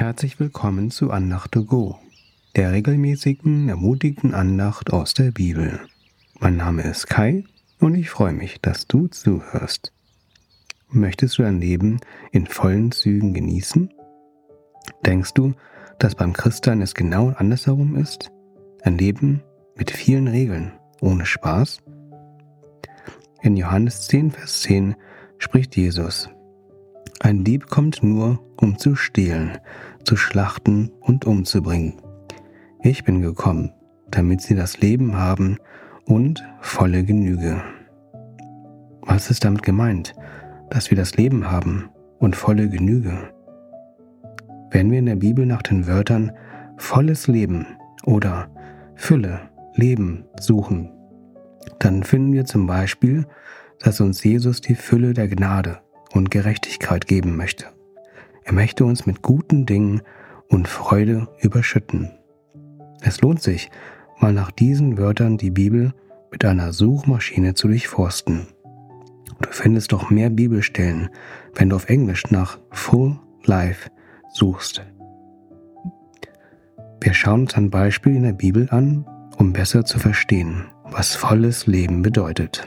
Herzlich willkommen zu Andacht to Go, der regelmäßigen, ermutigten Andacht aus der Bibel. Mein Name ist Kai und ich freue mich, dass du zuhörst. Möchtest du dein Leben in vollen Zügen genießen? Denkst du, dass beim Christsein es genau andersherum ist? Ein Leben mit vielen Regeln, ohne Spaß? In Johannes 10, Vers 10 spricht Jesus, ein Dieb kommt nur, um zu stehlen, zu schlachten und umzubringen. Ich bin gekommen, damit sie das Leben haben und volle Genüge. Was ist damit gemeint, dass wir das Leben haben und volle Genüge? Wenn wir in der Bibel nach den Wörtern volles Leben oder Fülle, Leben suchen, dann finden wir zum Beispiel, dass uns Jesus die Fülle der Gnade und Gerechtigkeit geben möchte. Er möchte uns mit guten Dingen und Freude überschütten. Es lohnt sich, mal nach diesen Wörtern die Bibel mit einer Suchmaschine zu durchforsten. Du findest doch mehr Bibelstellen, wenn du auf Englisch nach Full Life suchst. Wir schauen uns ein Beispiel in der Bibel an, um besser zu verstehen, was volles Leben bedeutet.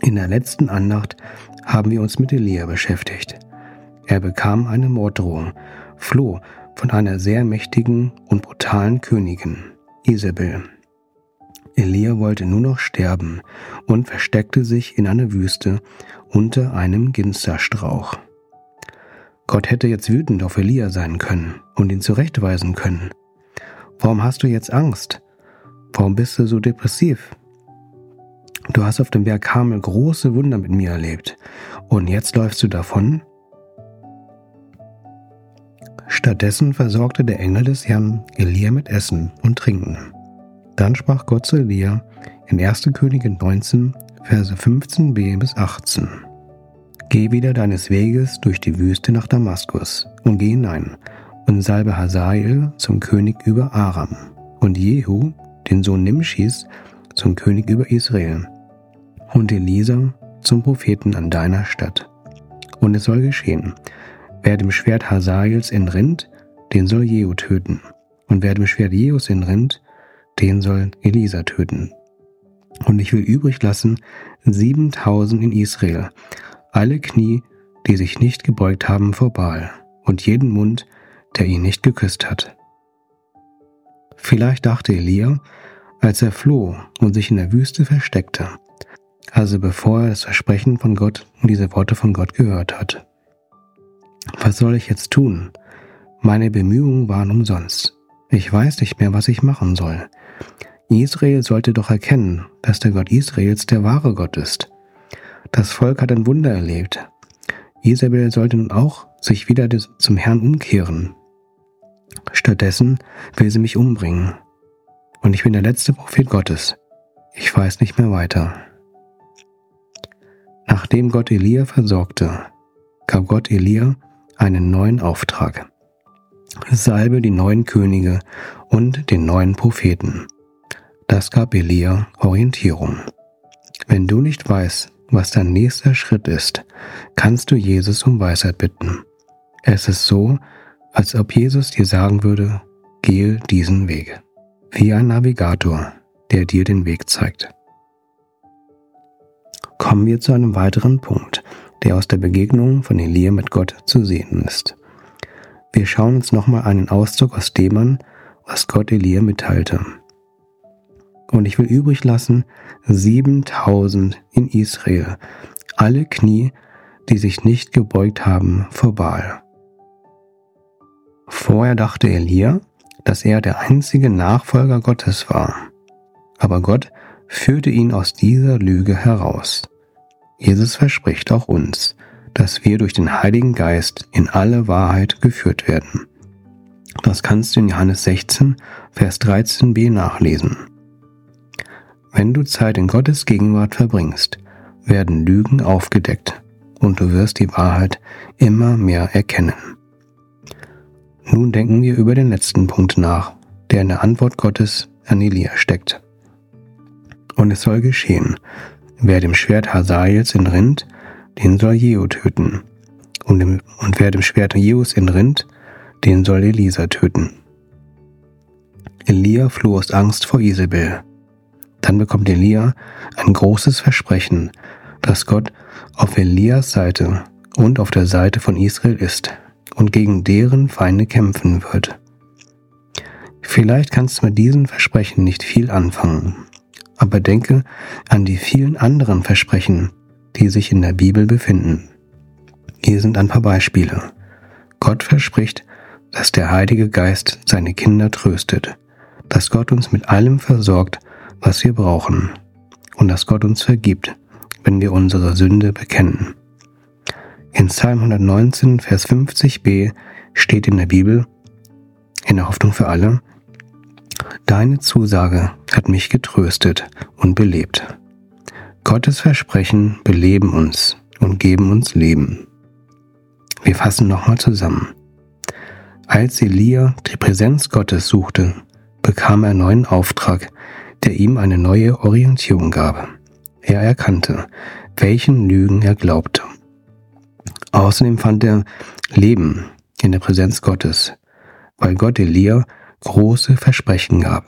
In der letzten Andacht haben wir uns mit Elia beschäftigt. Er bekam eine Morddrohung, floh von einer sehr mächtigen und brutalen Königin, Isabel. Elia wollte nur noch sterben und versteckte sich in einer Wüste unter einem Ginsterstrauch. Gott hätte jetzt wütend auf Elia sein können und ihn zurechtweisen können. Warum hast du jetzt Angst? Warum bist du so depressiv? Du hast auf dem Berg Karmel große Wunder mit mir erlebt. Und jetzt läufst du davon? Stattdessen versorgte der Engel des Herrn Elia mit Essen und Trinken. Dann sprach Gott zu Elia in 1. Königin 19, Verse 15b bis 18. Geh wieder deines Weges durch die Wüste nach Damaskus und geh hinein und salbe Hazael zum König über Aram und Jehu, den Sohn Nimschis, zum König über Israel und Elisa zum Propheten an deiner Stadt. Und es soll geschehen, wer dem Schwert Hazaels entrinnt, den soll Jehu töten. Und wer dem Schwert Jehus entrinnt, den soll Elisa töten. Und ich will übrig lassen siebentausend in Israel, alle Knie, die sich nicht gebeugt haben vor Baal, und jeden Mund, der ihn nicht geküsst hat. Vielleicht dachte Elia, als er floh und sich in der Wüste versteckte, also bevor er das Versprechen von Gott und diese Worte von Gott gehört hat. Was soll ich jetzt tun? Meine Bemühungen waren umsonst. Ich weiß nicht mehr, was ich machen soll. Israel sollte doch erkennen, dass der Gott Israels der wahre Gott ist. Das Volk hat ein Wunder erlebt. Isabel sollte nun auch sich wieder zum Herrn umkehren. Stattdessen will sie mich umbringen. Und ich bin der letzte Prophet Gottes. Ich weiß nicht mehr weiter. Nachdem Gott Elia versorgte, gab Gott Elia einen neuen Auftrag. Salbe die neuen Könige und den neuen Propheten. Das gab Elia Orientierung. Wenn du nicht weißt, was dein nächster Schritt ist, kannst du Jesus um Weisheit bitten. Es ist so, als ob Jesus dir sagen würde, gehe diesen Weg. Wie ein Navigator, der dir den Weg zeigt kommen wir zu einem weiteren Punkt, der aus der Begegnung von Elia mit Gott zu sehen ist. Wir schauen uns nochmal einen Auszug aus dem an, was Gott Elia mitteilte. Und ich will übrig lassen 7000 in Israel, alle Knie, die sich nicht gebeugt haben vor Baal. Vorher dachte Elia, dass er der einzige Nachfolger Gottes war. Aber Gott führte ihn aus dieser Lüge heraus. Jesus verspricht auch uns, dass wir durch den Heiligen Geist in alle Wahrheit geführt werden. Das kannst du in Johannes 16, Vers 13b nachlesen. Wenn du Zeit in Gottes Gegenwart verbringst, werden Lügen aufgedeckt und du wirst die Wahrheit immer mehr erkennen. Nun denken wir über den letzten Punkt nach, der in der Antwort Gottes an Elia steckt. Und es soll geschehen, Wer dem Schwert Hazaels entrinnt, den soll Jehu töten. Und, dem, und wer dem Schwert Jehus entrinnt, den soll Elisa töten. Elia floh aus Angst vor Isabel. Dann bekommt Elia ein großes Versprechen, dass Gott auf Elias Seite und auf der Seite von Israel ist und gegen deren Feinde kämpfen wird. Vielleicht kannst du mit diesen Versprechen nicht viel anfangen, aber denke an die vielen anderen Versprechen, die sich in der Bibel befinden. Hier sind ein paar Beispiele. Gott verspricht, dass der Heilige Geist seine Kinder tröstet, dass Gott uns mit allem versorgt, was wir brauchen, und dass Gott uns vergibt, wenn wir unsere Sünde bekennen. In Psalm 119, Vers 50b steht in der Bibel, in der Hoffnung für alle, Deine Zusage hat mich getröstet und belebt. Gottes Versprechen beleben uns und geben uns Leben. Wir fassen nochmal zusammen. Als Elia die Präsenz Gottes suchte, bekam er neuen Auftrag, der ihm eine neue Orientierung gab. Er erkannte, welchen Lügen er glaubte. Außerdem fand er Leben in der Präsenz Gottes, weil Gott Elia große Versprechen gab.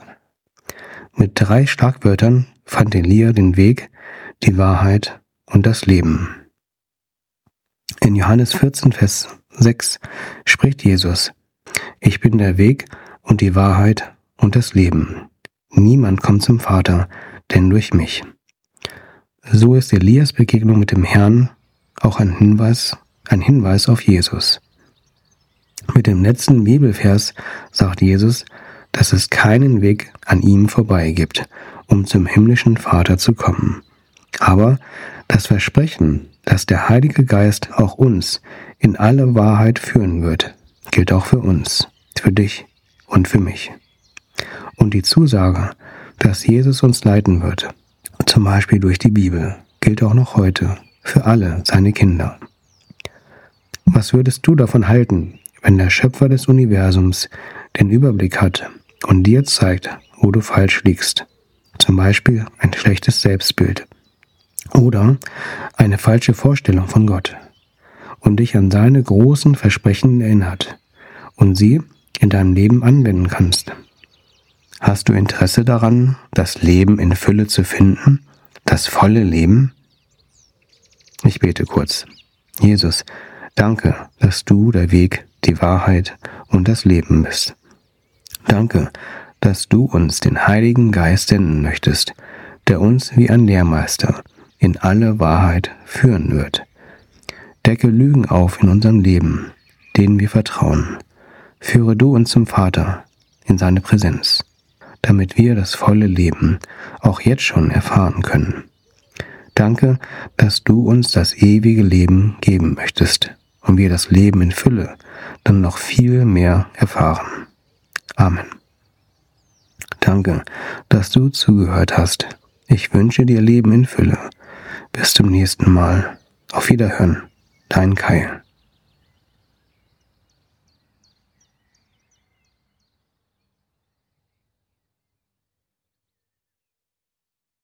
Mit drei Schlagwörtern fand Elia den Weg, die Wahrheit und das Leben. In Johannes 14, Vers 6 spricht Jesus, Ich bin der Weg und die Wahrheit und das Leben. Niemand kommt zum Vater, denn durch mich. So ist Elias Begegnung mit dem Herrn auch ein Hinweis, ein Hinweis auf Jesus. Mit dem letzten Bibelvers sagt Jesus, dass es keinen Weg an ihm vorbei gibt, um zum himmlischen Vater zu kommen. Aber das Versprechen, dass der Heilige Geist auch uns in alle Wahrheit führen wird, gilt auch für uns, für dich und für mich. Und die Zusage, dass Jesus uns leiten wird, zum Beispiel durch die Bibel, gilt auch noch heute für alle seine Kinder. Was würdest du davon halten, wenn der Schöpfer des Universums den Überblick hat und dir zeigt, wo du falsch liegst? Zum Beispiel ein schlechtes Selbstbild oder eine falsche Vorstellung von Gott und dich an seine großen Versprechen erinnert und sie in deinem Leben anwenden kannst. Hast du Interesse daran, das Leben in Fülle zu finden, das volle Leben? Ich bete kurz. Jesus, danke, dass du der Weg, die Wahrheit und das Leben bist. Danke, dass du uns den Heiligen Geist senden möchtest, der uns wie ein Lehrmeister in alle Wahrheit führen wird. Decke Lügen auf in unserem Leben, denen wir vertrauen. Führe du uns zum Vater in seine Präsenz, damit wir das volle Leben auch jetzt schon erfahren können. Danke, dass du uns das ewige Leben geben möchtest und wir das Leben in Fülle dann noch viel mehr erfahren. Amen. Danke, dass du zugehört hast. Ich wünsche dir Leben in Fülle. Bis zum nächsten Mal. Auf Wiederhören. Dein Kai.